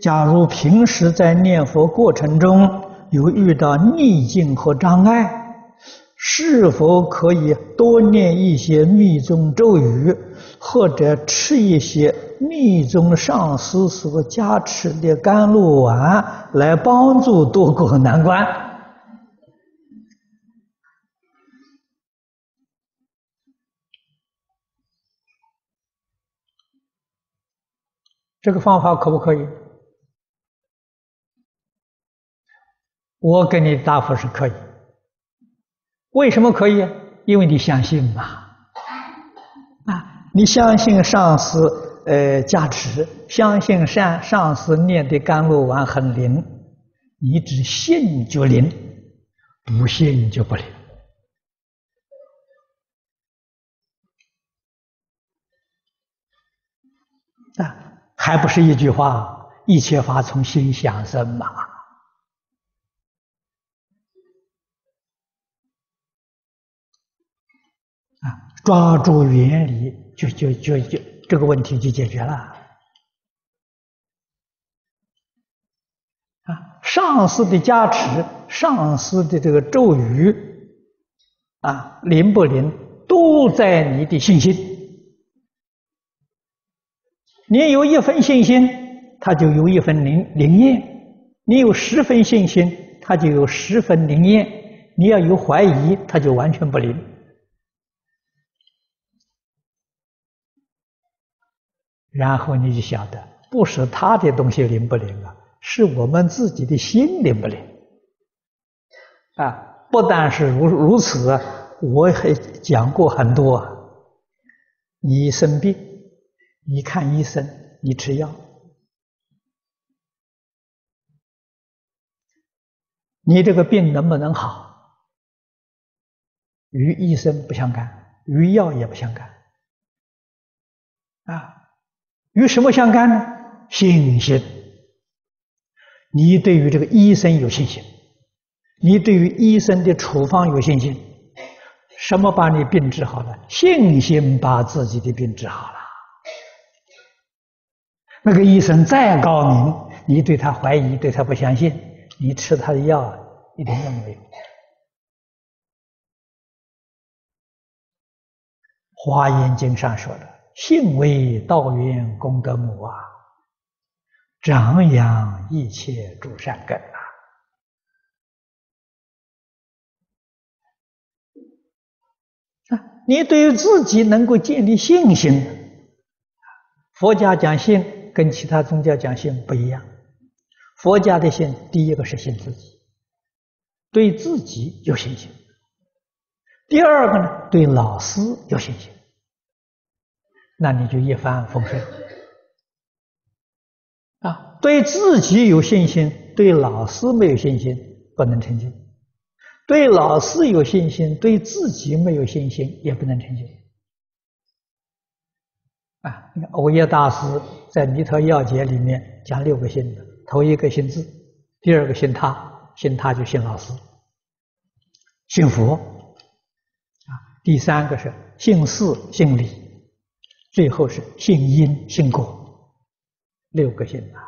假如平时在念佛过程中有遇到逆境和障碍，是否可以多念一些密宗咒语，或者吃一些密宗上师所加持的甘露丸，来帮助度过难关？这个方法可不可以？我给你的答复是可以。为什么可以？因为你相信嘛。啊，你相信上师呃加持，相信上上师念的甘露丸很灵，你只信就灵，不信就不灵。啊。还不是一句话，一切法从心想生嘛！啊，抓住原理，就就就就这个问题就解决了。啊，上司的加持，上司的这个咒语，啊，灵不灵，都在你的信心。你有一分信心，他就有一分灵灵验；你有十分信心，他就有十分灵验。你要有怀疑，他就完全不灵。然后你就晓得，不是他的东西灵不灵啊，是我们自己的心灵不灵。啊，不但是如如此，我还讲过很多。你生病。你看医生，你吃药，你这个病能不能好，与医生不相干，与药也不相干，啊，与什么相干呢？信心。你对于这个医生有信心，你对于医生的处方有信心，什么把你病治好了？信心把自己的病治好了。那个医生再高明，你对他怀疑，对他不相信，你吃他的药一点用没有。《华严经》上说的：“信为道源功德母啊，长养一切诸善根啊。”啊，你对于自己能够建立信心，佛家讲信。跟其他宗教讲信不一样，佛家的信，第一个是信自己，对自己有信心；第二个呢，对老师有信心，那你就一帆风顺。啊，对自己有信心，对老师没有信心，不能成就；对老师有信心，对自己没有信心，也不能成就。啊，你看欧耶大师在《弥陀要解》里面讲六个信的，头一个信字，第二个信他，信他就信老师，信佛，啊，第三个是信事信理，最后是信因信果，六个信啊，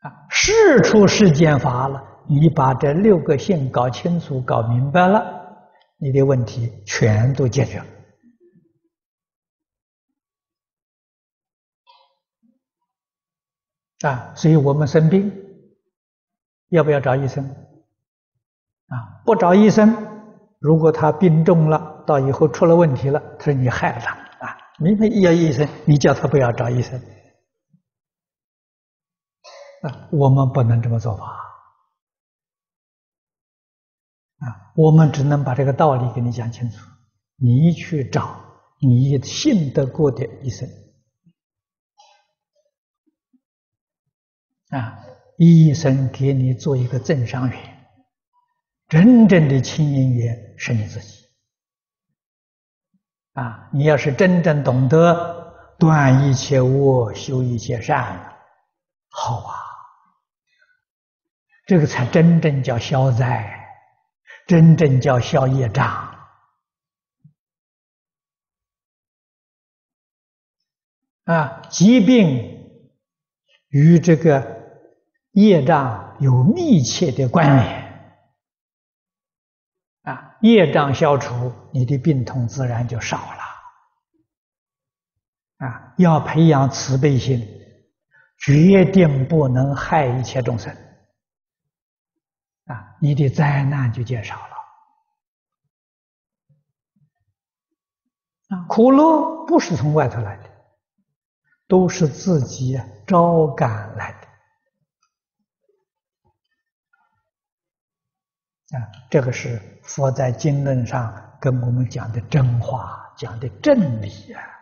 啊，事出世间法了，你把这六个信搞清楚、搞明白了，你的问题全都解决了。啊，所以我们生病，要不要找医生？啊，不找医生，如果他病重了，到以后出了问题了，他说你害了他啊！明明要医生，你叫他不要找医生，啊，我们不能这么做法，啊，我们只能把这个道理给你讲清楚，你去找你信得过的医生。啊，医生给你做一个增上缘，真正的亲因缘是你自己。啊，你要是真正懂得断一切恶，修一切善，好啊，这个才真正叫消灾，真正叫消业障。啊，疾病与这个业障有密切的关联。啊，业障消除，你的病痛自然就少了。啊，要培养慈悲心，决定不能害一切众生。啊，你的灾难就减少了。啊，苦乐不是从外头来的，都是自己招感来的。啊，这个是佛在经论上跟我们讲的真话，讲的真理啊。